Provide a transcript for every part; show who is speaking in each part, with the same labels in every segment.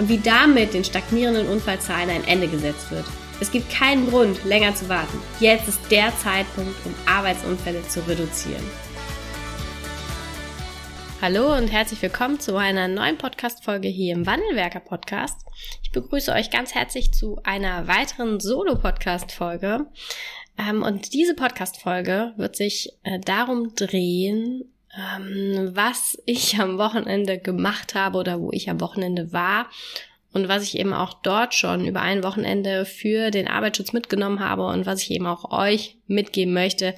Speaker 1: und wie damit den stagnierenden Unfallzahlen ein Ende gesetzt wird. Es gibt keinen Grund, länger zu warten. Jetzt ist der Zeitpunkt, um Arbeitsunfälle zu reduzieren. Hallo und herzlich willkommen zu einer neuen Podcast-Folge hier im Wandelwerker Podcast. Ich begrüße euch ganz herzlich zu einer weiteren Solo-Podcast-Folge. Ähm, und diese Podcast-Folge wird sich äh, darum drehen, ähm, was ich am Wochenende gemacht habe oder wo ich am Wochenende war und was ich eben auch dort schon über ein Wochenende für den Arbeitsschutz mitgenommen habe und was ich eben auch euch mitgeben möchte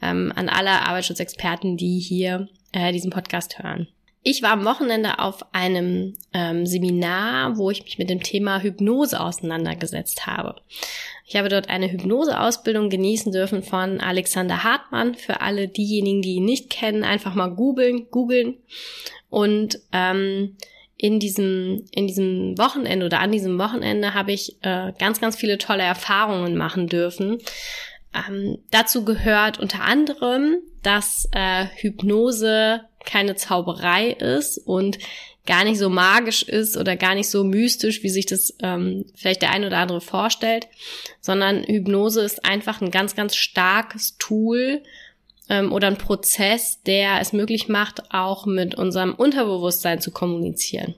Speaker 1: ähm, an alle Arbeitsschutzexperten, die hier äh, diesen Podcast hören. Ich war am Wochenende auf einem ähm, Seminar, wo ich mich mit dem Thema Hypnose auseinandergesetzt habe. Ich habe dort eine Hypnoseausbildung genießen dürfen von Alexander Hartmann. Für alle diejenigen, die ihn nicht kennen, einfach mal googeln, googeln. Und ähm, in diesem, in diesem Wochenende oder an diesem Wochenende habe ich äh, ganz, ganz viele tolle Erfahrungen machen dürfen. Ähm, dazu gehört unter anderem, dass äh, Hypnose keine Zauberei ist und gar nicht so magisch ist oder gar nicht so mystisch, wie sich das ähm, vielleicht der ein oder andere vorstellt, sondern Hypnose ist einfach ein ganz, ganz starkes Tool ähm, oder ein Prozess, der es möglich macht, auch mit unserem Unterbewusstsein zu kommunizieren.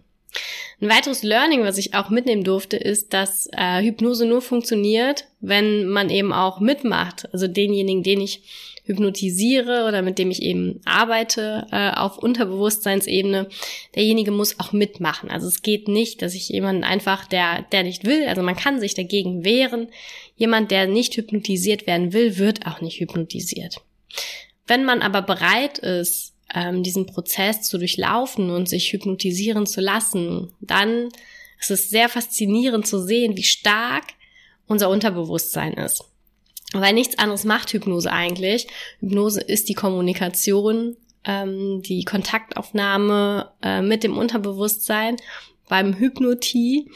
Speaker 1: Ein weiteres Learning, was ich auch mitnehmen durfte, ist, dass äh, Hypnose nur funktioniert, wenn man eben auch mitmacht. Also denjenigen, den ich hypnotisiere oder mit dem ich eben arbeite äh, auf Unterbewusstseinsebene, derjenige muss auch mitmachen. Also es geht nicht, dass ich jemanden einfach, der, der nicht will, also man kann sich dagegen wehren. Jemand, der nicht hypnotisiert werden will, wird auch nicht hypnotisiert. Wenn man aber bereit ist, ähm, diesen Prozess zu durchlaufen und sich hypnotisieren zu lassen, dann ist es sehr faszinierend zu sehen, wie stark unser Unterbewusstsein ist. Weil nichts anderes macht Hypnose eigentlich. Hypnose ist die Kommunikation, ähm, die Kontaktaufnahme äh, mit dem Unterbewusstsein beim Hypnotie.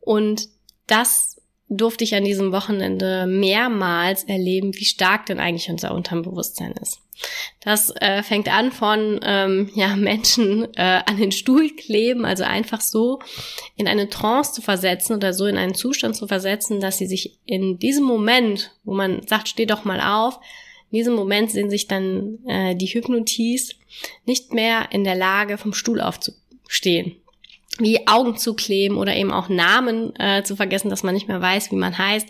Speaker 1: Und das durfte ich an diesem Wochenende mehrmals erleben, wie stark denn eigentlich unser Unterbewusstsein ist. Das äh, fängt an von ähm, ja, Menschen äh, an den Stuhl kleben, also einfach so in eine Trance zu versetzen oder so in einen Zustand zu versetzen, dass sie sich in diesem Moment, wo man sagt, steh doch mal auf, in diesem Moment sehen sich dann äh, die Hypnotis nicht mehr in der Lage, vom Stuhl aufzustehen wie Augen zu kleben oder eben auch Namen äh, zu vergessen, dass man nicht mehr weiß, wie man heißt.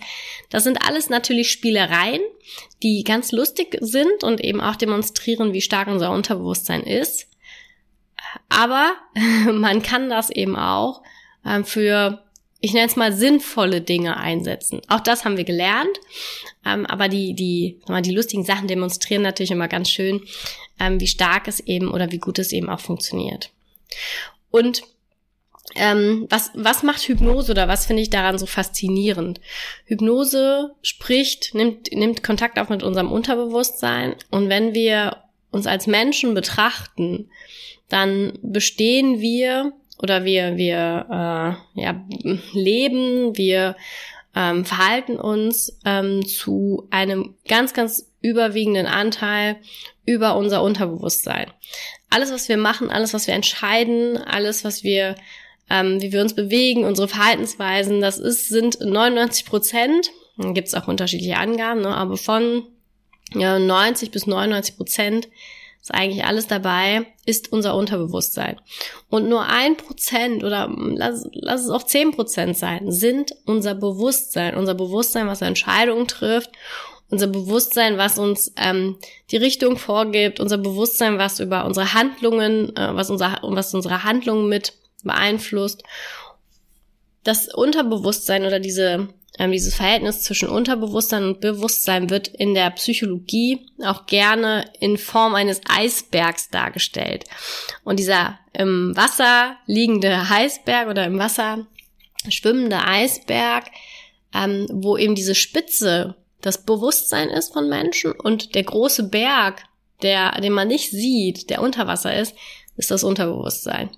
Speaker 1: Das sind alles natürlich Spielereien, die ganz lustig sind und eben auch demonstrieren, wie stark unser Unterbewusstsein ist. Aber man kann das eben auch äh, für, ich nenne es mal, sinnvolle Dinge einsetzen. Auch das haben wir gelernt. Ähm, aber die, die, die lustigen Sachen demonstrieren natürlich immer ganz schön, ähm, wie stark es eben oder wie gut es eben auch funktioniert. Und ähm, was, was macht Hypnose oder was finde ich daran so faszinierend? Hypnose spricht, nimmt, nimmt Kontakt auf mit unserem Unterbewusstsein und wenn wir uns als Menschen betrachten, dann bestehen wir oder wir, wir äh, ja, leben, wir ähm, verhalten uns ähm, zu einem ganz, ganz überwiegenden Anteil über unser Unterbewusstsein. Alles, was wir machen, alles, was wir entscheiden, alles, was wir ähm, wie wir uns bewegen, unsere Verhaltensweisen, das ist, sind 99 Prozent, gibt es auch unterschiedliche Angaben, ne, aber von ja, 90 bis 99 Prozent ist eigentlich alles dabei, ist unser Unterbewusstsein. Und nur ein Prozent oder lass, lass es auch zehn Prozent sein, sind unser Bewusstsein, unser Bewusstsein, was Entscheidungen trifft. Unser Bewusstsein, was uns ähm, die Richtung vorgibt, unser Bewusstsein, was über unsere Handlungen, äh, was, unser, was unsere Handlungen mit beeinflusst. Das Unterbewusstsein oder diese, ähm, dieses Verhältnis zwischen Unterbewusstsein und Bewusstsein wird in der Psychologie auch gerne in Form eines Eisbergs dargestellt. Und dieser im Wasser liegende Eisberg oder im Wasser schwimmende Eisberg, ähm, wo eben diese Spitze das Bewusstsein ist von Menschen und der große Berg, der, den man nicht sieht, der unter Wasser ist, ist das Unterbewusstsein.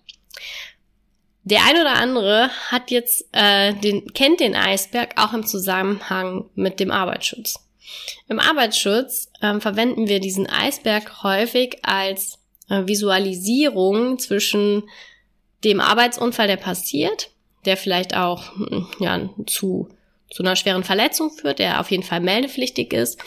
Speaker 1: Der ein oder andere hat jetzt äh, den kennt den Eisberg auch im Zusammenhang mit dem Arbeitsschutz. Im Arbeitsschutz äh, verwenden wir diesen Eisberg häufig als äh, Visualisierung zwischen dem Arbeitsunfall, der passiert, der vielleicht auch hm, ja, zu zu einer schweren Verletzung führt, der auf jeden Fall meldepflichtig ist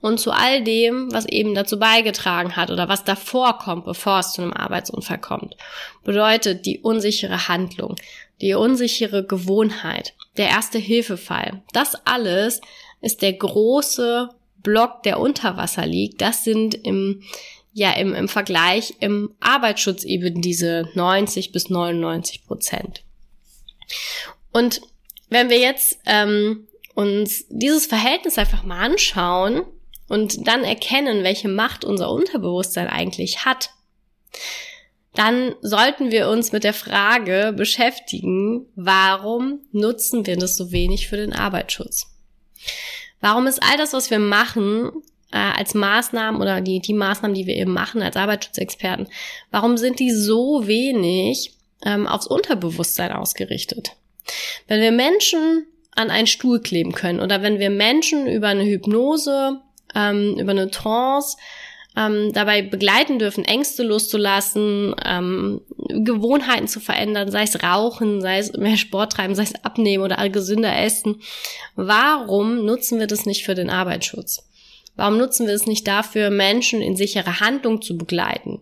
Speaker 1: und zu all dem, was eben dazu beigetragen hat oder was davor kommt, bevor es zu einem Arbeitsunfall kommt. Bedeutet die unsichere Handlung, die unsichere Gewohnheit, der erste Hilfefall. Das alles ist der große Block, der unter Wasser liegt. Das sind im ja, im, im Vergleich im Arbeitsschutz eben diese 90 bis 99 Prozent. Und wenn wir jetzt ähm, uns dieses Verhältnis einfach mal anschauen und dann erkennen, welche Macht unser Unterbewusstsein eigentlich hat, dann sollten wir uns mit der Frage beschäftigen, warum nutzen wir das so wenig für den Arbeitsschutz? Warum ist all das, was wir machen, äh, als Maßnahmen oder die, die Maßnahmen, die wir eben machen als Arbeitsschutzexperten, warum sind die so wenig ähm, aufs Unterbewusstsein ausgerichtet? Wenn wir Menschen an einen Stuhl kleben können oder wenn wir Menschen über eine Hypnose, ähm, über eine Trance ähm, dabei begleiten dürfen, Ängste loszulassen, ähm, Gewohnheiten zu verändern, sei es Rauchen, sei es mehr Sport treiben, sei es abnehmen oder gesünder essen. Warum nutzen wir das nicht für den Arbeitsschutz? Warum nutzen wir es nicht dafür, Menschen in sichere Handlung zu begleiten,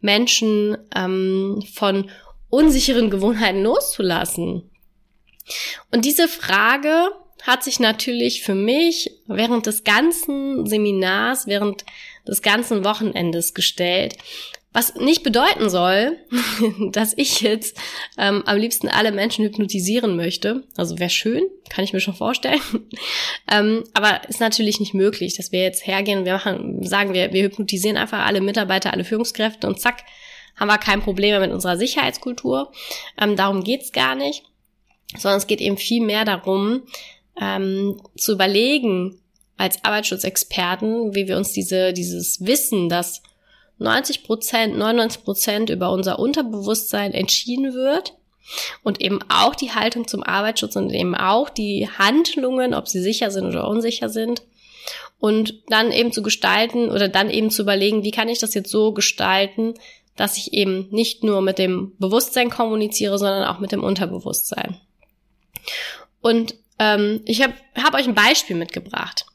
Speaker 1: Menschen ähm, von unsicheren Gewohnheiten loszulassen? Und diese Frage hat sich natürlich für mich während des ganzen Seminars, während des ganzen Wochenendes gestellt. Was nicht bedeuten soll, dass ich jetzt ähm, am liebsten alle Menschen hypnotisieren möchte. Also wäre schön, kann ich mir schon vorstellen. ähm, aber ist natürlich nicht möglich, dass wir jetzt hergehen und wir machen, sagen wir, wir hypnotisieren einfach alle Mitarbeiter, alle Führungskräfte und zack, haben wir kein Problem mit unserer Sicherheitskultur. Ähm, darum geht's gar nicht sondern es geht eben viel mehr darum, ähm, zu überlegen als Arbeitsschutzexperten, wie wir uns diese, dieses Wissen, dass 90 Prozent, 99 Prozent über unser Unterbewusstsein entschieden wird und eben auch die Haltung zum Arbeitsschutz und eben auch die Handlungen, ob sie sicher sind oder unsicher sind. Und dann eben zu gestalten oder dann eben zu überlegen, wie kann ich das jetzt so gestalten, dass ich eben nicht nur mit dem Bewusstsein kommuniziere, sondern auch mit dem Unterbewusstsein. Und ähm, ich habe hab euch ein Beispiel mitgebracht.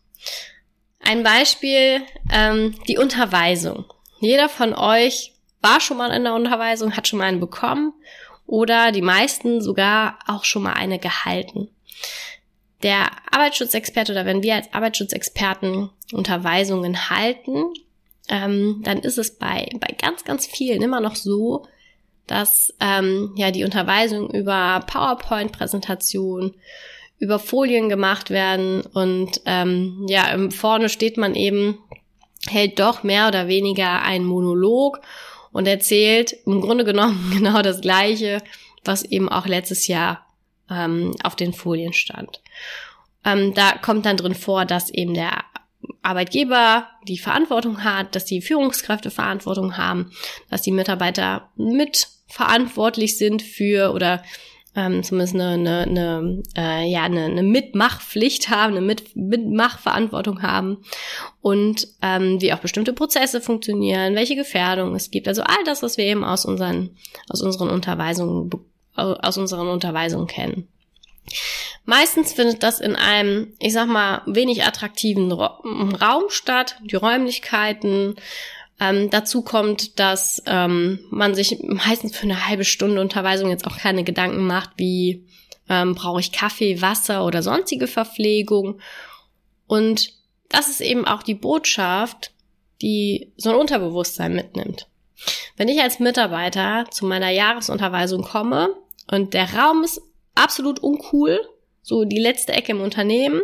Speaker 1: Ein Beispiel, ähm, die Unterweisung. Jeder von euch war schon mal in der Unterweisung, hat schon mal eine bekommen oder die meisten sogar auch schon mal eine gehalten. Der Arbeitsschutzexperte oder wenn wir als Arbeitsschutzexperten Unterweisungen halten, ähm, dann ist es bei, bei ganz, ganz vielen immer noch so, dass ähm, ja die Unterweisungen über PowerPoint-Präsentation, über Folien gemacht werden und ähm, ja, vorne steht man eben, hält doch mehr oder weniger einen Monolog und erzählt im Grunde genommen genau das Gleiche, was eben auch letztes Jahr ähm, auf den Folien stand. Ähm, da kommt dann drin vor, dass eben der Arbeitgeber die Verantwortung hat, dass die Führungskräfte Verantwortung haben, dass die Mitarbeiter mit verantwortlich sind für oder ähm, zumindest eine, eine, eine, äh, ja, eine, eine Mitmachpflicht haben, eine Mit Mitmachverantwortung haben und ähm, wie auch bestimmte Prozesse funktionieren, welche Gefährdung es gibt. Also all das, was wir eben aus unseren, aus unseren Unterweisungen, aus unseren Unterweisungen kennen. Meistens findet das in einem, ich sag mal, wenig attraktiven Raum statt. Die Räumlichkeiten, ähm, dazu kommt, dass ähm, man sich meistens für eine halbe Stunde Unterweisung jetzt auch keine Gedanken macht, wie ähm, brauche ich Kaffee, Wasser oder sonstige Verpflegung. Und das ist eben auch die Botschaft, die so ein Unterbewusstsein mitnimmt. Wenn ich als Mitarbeiter zu meiner Jahresunterweisung komme und der Raum ist absolut uncool, so die letzte Ecke im Unternehmen,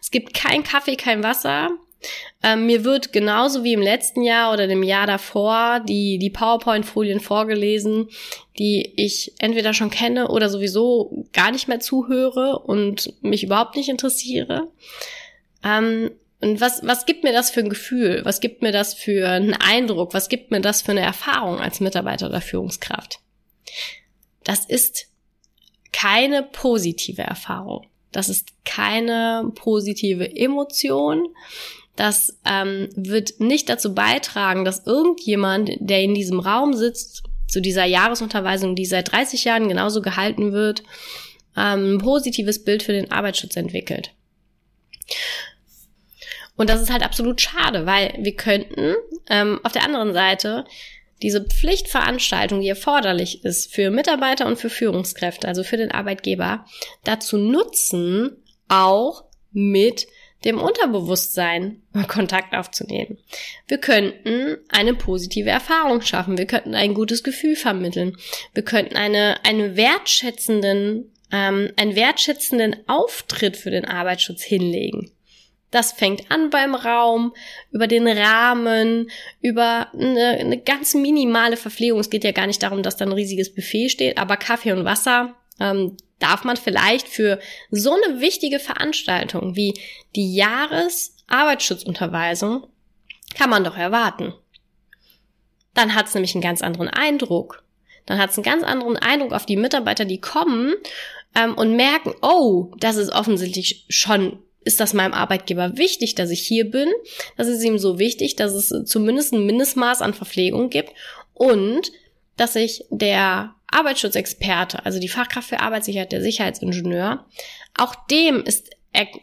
Speaker 1: es gibt kein Kaffee, kein Wasser, Ähm, mir wird genauso wie im letzten Jahr oder dem Jahr davor die, die PowerPoint-Folien vorgelesen, die ich entweder schon kenne oder sowieso gar nicht mehr zuhöre und mich überhaupt nicht interessiere. Ähm, und was, was gibt mir das für ein Gefühl? Was gibt mir das für einen Eindruck? Was gibt mir das für eine Erfahrung als Mitarbeiter oder Führungskraft? Das ist keine positive Erfahrung. Das ist keine positive Emotion. Das ähm, wird nicht dazu beitragen, dass irgendjemand, der in diesem Raum sitzt, zu dieser Jahresunterweisung, die seit 30 Jahren genauso gehalten wird, ähm, ein positives Bild für den Arbeitsschutz entwickelt. Und das ist halt absolut schade, weil wir könnten ähm, auf der anderen Seite diese Pflichtveranstaltung, die erforderlich ist für Mitarbeiter und für Führungskräfte, also für den Arbeitgeber, dazu nutzen, auch mit dem Unterbewusstsein Kontakt aufzunehmen. Wir könnten eine positive Erfahrung schaffen. Wir könnten ein gutes Gefühl vermitteln. Wir könnten eine, einen wertschätzenden, ähm, einen wertschätzenden Auftritt für den Arbeitsschutz hinlegen. Das fängt an beim Raum, über den Rahmen, über eine, eine ganz minimale Verpflegung. Es geht ja gar nicht darum, dass da ein riesiges Buffet steht, aber Kaffee und Wasser ähm, darf man vielleicht für so eine wichtige Veranstaltung wie die Jahresarbeitsschutzunterweisung, kann man doch erwarten. Dann hat es nämlich einen ganz anderen Eindruck. Dann hat es einen ganz anderen Eindruck auf die Mitarbeiter, die kommen ähm, und merken, oh, das ist offensichtlich schon ist das meinem Arbeitgeber wichtig, dass ich hier bin. Das ist ihm so wichtig, dass es zumindest ein Mindestmaß an Verpflegung gibt und dass sich der Arbeitsschutzexperte, also die Fachkraft für Arbeitssicherheit, der Sicherheitsingenieur, auch dem ist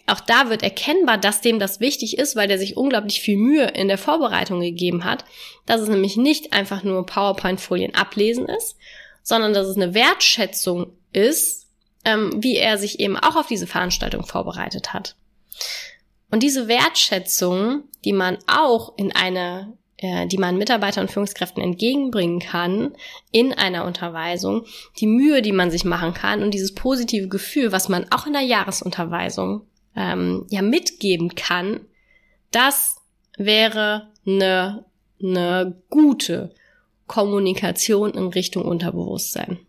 Speaker 1: auch da wird erkennbar, dass dem das wichtig ist, weil der sich unglaublich viel Mühe in der Vorbereitung gegeben hat, dass es nämlich nicht einfach nur PowerPoint-Folien ablesen ist, sondern dass es eine Wertschätzung ist, ähm, wie er sich eben auch auf diese Veranstaltung vorbereitet hat. Und diese Wertschätzung, die man auch in eine die man Mitarbeitern und Führungskräften entgegenbringen kann in einer Unterweisung, die Mühe, die man sich machen kann und dieses positive Gefühl, was man auch in der Jahresunterweisung ähm, ja mitgeben kann, das wäre eine, eine gute Kommunikation in Richtung Unterbewusstsein.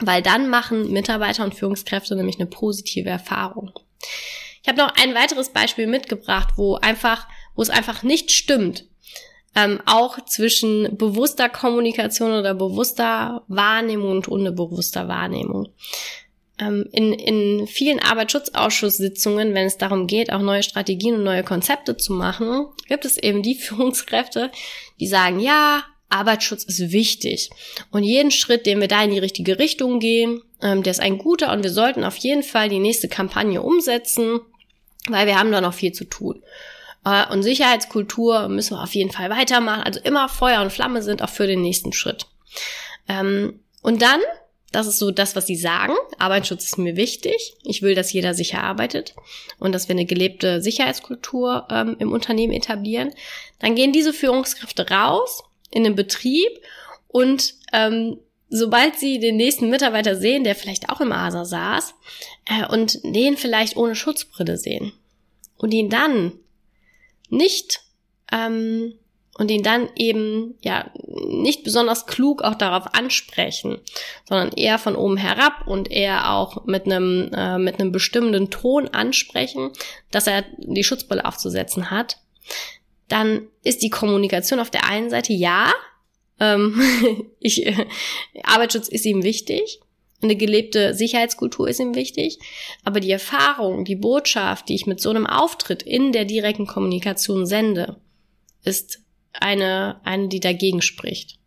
Speaker 1: Weil dann machen Mitarbeiter und Führungskräfte nämlich eine positive Erfahrung. Ich habe noch ein weiteres Beispiel mitgebracht, wo einfach, wo es einfach nicht stimmt, ähm, auch zwischen bewusster Kommunikation oder bewusster Wahrnehmung und unbewusster Wahrnehmung. Ähm, in, in vielen Arbeitsschutzausschusssitzungen, wenn es darum geht, auch neue Strategien und neue Konzepte zu machen, gibt es eben die Führungskräfte, die sagen, ja, Arbeitsschutz ist wichtig. Und jeden Schritt, den wir da in die richtige Richtung gehen, ähm, der ist ein guter und wir sollten auf jeden Fall die nächste Kampagne umsetzen, weil wir haben da noch viel zu tun. Äh, und Sicherheitskultur müssen wir auf jeden Fall weitermachen. Also immer Feuer und Flamme sind auch für den nächsten Schritt. Ähm, und dann, das ist so das, was sie sagen. Arbeitsschutz ist mir wichtig. Ich will, dass jeder sicher arbeitet und dass wir eine gelebte Sicherheitskultur ähm, im Unternehmen etablieren. Dann gehen diese Führungskräfte raus in den Betrieb und ähm, sobald sie den nächsten Mitarbeiter sehen, der vielleicht auch im ASA saß, äh, und den vielleicht ohne Schutzbrille sehen und ihn dann nicht ähm, und ihn dann eben ja nicht besonders klug auch darauf ansprechen, sondern eher von oben herab und eher auch mit einem äh, mit einem bestimmenden Ton ansprechen, dass er die Schutzbrille aufzusetzen hat, dann ist die Kommunikation auf der einen Seite ja, ähm, ich, äh, Arbeitsschutz ist ihm wichtig, eine gelebte Sicherheitskultur ist ihm wichtig, aber die Erfahrung, die Botschaft, die ich mit so einem Auftritt in der direkten Kommunikation sende, ist eine, eine, die dagegen spricht.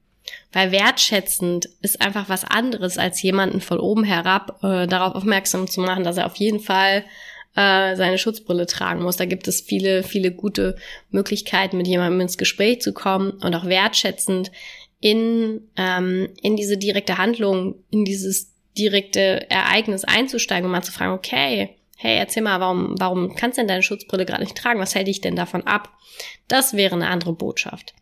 Speaker 1: Weil wertschätzend ist einfach was anderes, als jemanden von oben herab äh, darauf aufmerksam zu machen, dass er auf jeden Fall äh, seine Schutzbrille tragen muss. Da gibt es viele, viele gute Möglichkeiten, mit jemandem ins Gespräch zu kommen und auch wertschätzend in, ähm, in diese direkte Handlung, in dieses direkte Ereignis einzusteigen und mal zu fragen, okay, hey, erzähl mal, warum, warum kannst du denn deine Schutzbrille gerade nicht tragen? Was hält dich denn davon ab? Das wäre eine andere Botschaft.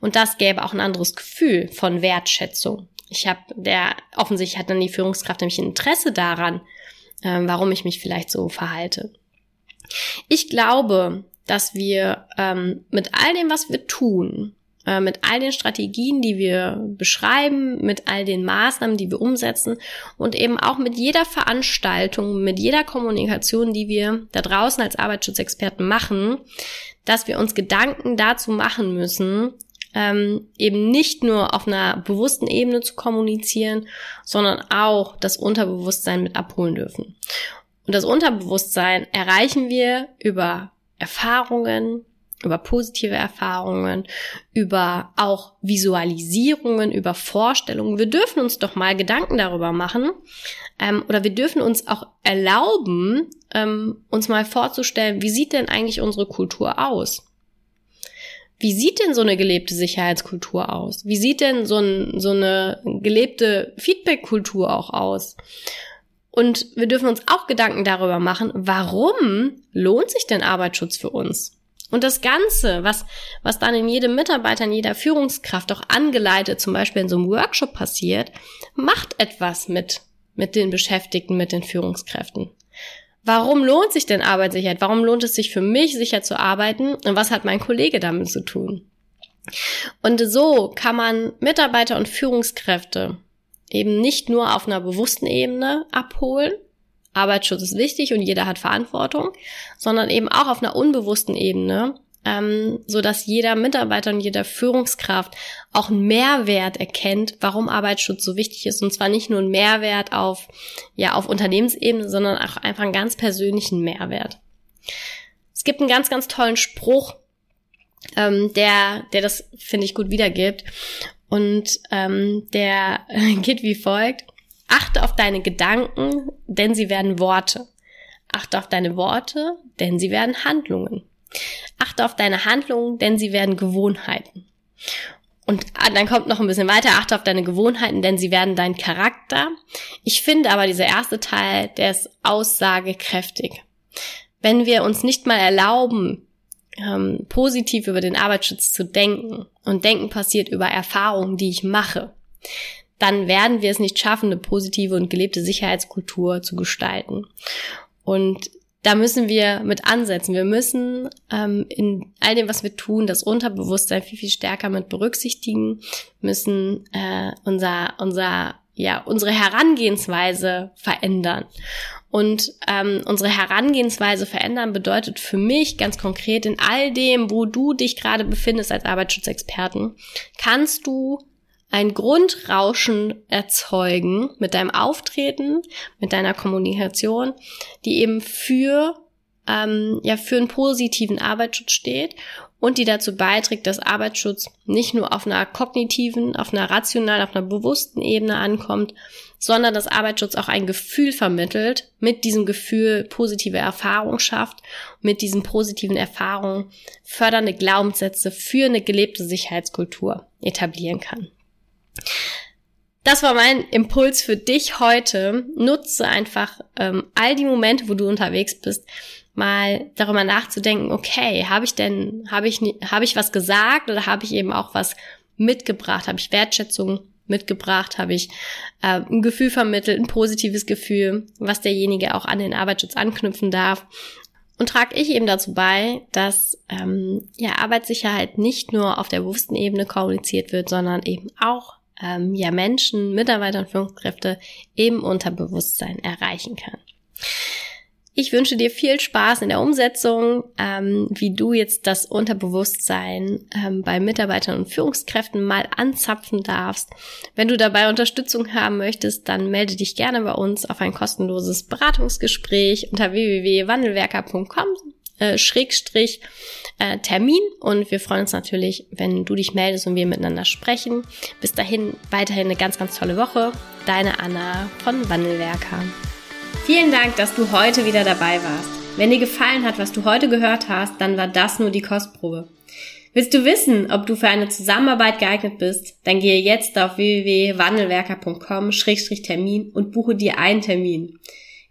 Speaker 1: Und das gäbe auch ein anderes Gefühl von Wertschätzung. Ich habe, der offensichtlich hat dann die Führungskraft nämlich ein Interesse daran, äh, warum ich mich vielleicht so verhalte. Ich glaube, dass wir ähm, mit all dem, was wir tun, äh, mit all den Strategien, die wir beschreiben, mit all den Maßnahmen, die wir umsetzen und eben auch mit jeder Veranstaltung, mit jeder Kommunikation, die wir da draußen als Arbeitsschutzexperten machen, dass wir uns Gedanken dazu machen müssen, ähm, eben nicht nur auf einer bewussten Ebene zu kommunizieren, sondern auch das Unterbewusstsein mit abholen dürfen. Und das Unterbewusstsein erreichen wir über Erfahrungen, über positive Erfahrungen, über auch Visualisierungen, über Vorstellungen. Wir dürfen uns doch mal Gedanken darüber machen ähm, oder wir dürfen uns auch erlauben, ähm, uns mal vorzustellen, wie sieht denn eigentlich unsere Kultur aus? Wie sieht denn so eine gelebte Sicherheitskultur aus? Wie sieht denn so, ein, so eine gelebte Feedback-Kultur auch aus? Und wir dürfen uns auch Gedanken darüber machen, warum lohnt sich denn Arbeitsschutz für uns? Und das Ganze, was, was dann in jedem Mitarbeiter, in jeder Führungskraft auch angeleitet, zum Beispiel in so einem Workshop passiert, macht etwas mit, mit den Beschäftigten, mit den Führungskräften. Warum lohnt sich denn Arbeitssicherheit? Warum lohnt es sich für mich, sicher zu arbeiten? Und was hat mein Kollege damit zu tun? Und so kann man Mitarbeiter und Führungskräfte eben nicht nur auf einer bewussten Ebene abholen, Arbeitsschutz ist wichtig und jeder hat Verantwortung, sondern eben auch auf einer unbewussten Ebene, ähm, so dass jeder Mitarbeiter und jeder Führungskraft auch einen Mehrwert erkennt, warum Arbeitsschutz so wichtig ist. Und zwar nicht nur ein Mehrwert auf ja auf Unternehmensebene, sondern auch einfach einen ganz persönlichen Mehrwert. Es gibt einen ganz ganz tollen Spruch, ähm, der der das finde ich gut wiedergibt. Und ähm, der geht wie folgt: Achte auf deine Gedanken, denn sie werden Worte. Achte auf deine Worte, denn sie werden Handlungen. Achte auf deine Handlungen, denn sie werden Gewohnheiten. Und ah, dann kommt noch ein bisschen weiter, achte auf deine Gewohnheiten, denn sie werden dein Charakter. Ich finde aber dieser erste Teil, der ist aussagekräftig. Wenn wir uns nicht mal erlauben, ähm, positiv über den Arbeitsschutz zu denken und Denken passiert über Erfahrungen, die ich mache, dann werden wir es nicht schaffen, eine positive und gelebte Sicherheitskultur zu gestalten. Und da müssen wir mit ansetzen. Wir müssen ähm, in all dem, was wir tun, das Unterbewusstsein viel, viel stärker mit berücksichtigen, müssen äh, unser, unser, ja, unsere Herangehensweise verändern. Und ähm, unsere Herangehensweise verändern bedeutet für mich ganz konkret in all dem, wo du dich gerade befindest als Arbeitsschutzexperten, kannst du ein Grundrauschen erzeugen mit deinem Auftreten, mit deiner Kommunikation, die eben für ähm, ja für einen positiven Arbeitsschutz steht und die dazu beiträgt, dass Arbeitsschutz nicht nur auf einer kognitiven, auf einer rationalen, auf einer bewussten Ebene ankommt, sondern dass Arbeitsschutz auch ein Gefühl vermittelt, mit diesem Gefühl positive Erfahrung schafft, mit diesen positiven Erfahrungen fördernde Glaubenssätze für eine gelebte Sicherheitskultur etablieren kann. Das war mein Impuls für dich heute. Nutze einfach ähm, all die Momente, wo du unterwegs bist, mal darüber nachzudenken, okay, habe ich denn, habe ich, habe ich was gesagt oder habe ich eben auch was mitgebracht? Habe ich Wertschätzung mitgebracht? Habe ich äh, ein Gefühl vermittelt, ein positives Gefühl, was derjenige auch an den Arbeitsschutz anknüpfen darf? Und trage ich eben dazu bei, dass ähm, ja Arbeitssicherheit nicht nur auf der bewussten Ebene kommuniziert wird, sondern eben auch ähm, ja Menschen, Mitarbeiter und Führungskräfte im Unterbewusstsein erreichen kann. Ich wünsche dir viel Spaß in der Umsetzung, ähm, wie du jetzt das Unterbewusstsein ähm, bei Mitarbeitern und Führungskräften mal anzapfen darfst. Wenn du dabei Unterstützung haben möchtest, dann melde dich gerne bei uns auf ein kostenloses Beratungsgespräch unter www.wandelwerker.com äh, Schrägstrich äh, Termin und wir freuen uns natürlich, wenn du dich meldest und wir miteinander sprechen. Bis dahin weiterhin eine ganz, ganz tolle Woche. Deine Anna von Wandelwerker. Vielen Dank, dass du heute wieder dabei warst. Wenn dir gefallen hat, was du heute gehört hast, dann war das nur die Kostprobe. Willst du wissen, ob du für eine Zusammenarbeit geeignet bist? Dann gehe jetzt auf www.wandelwerker.com-termin und buche dir einen Termin.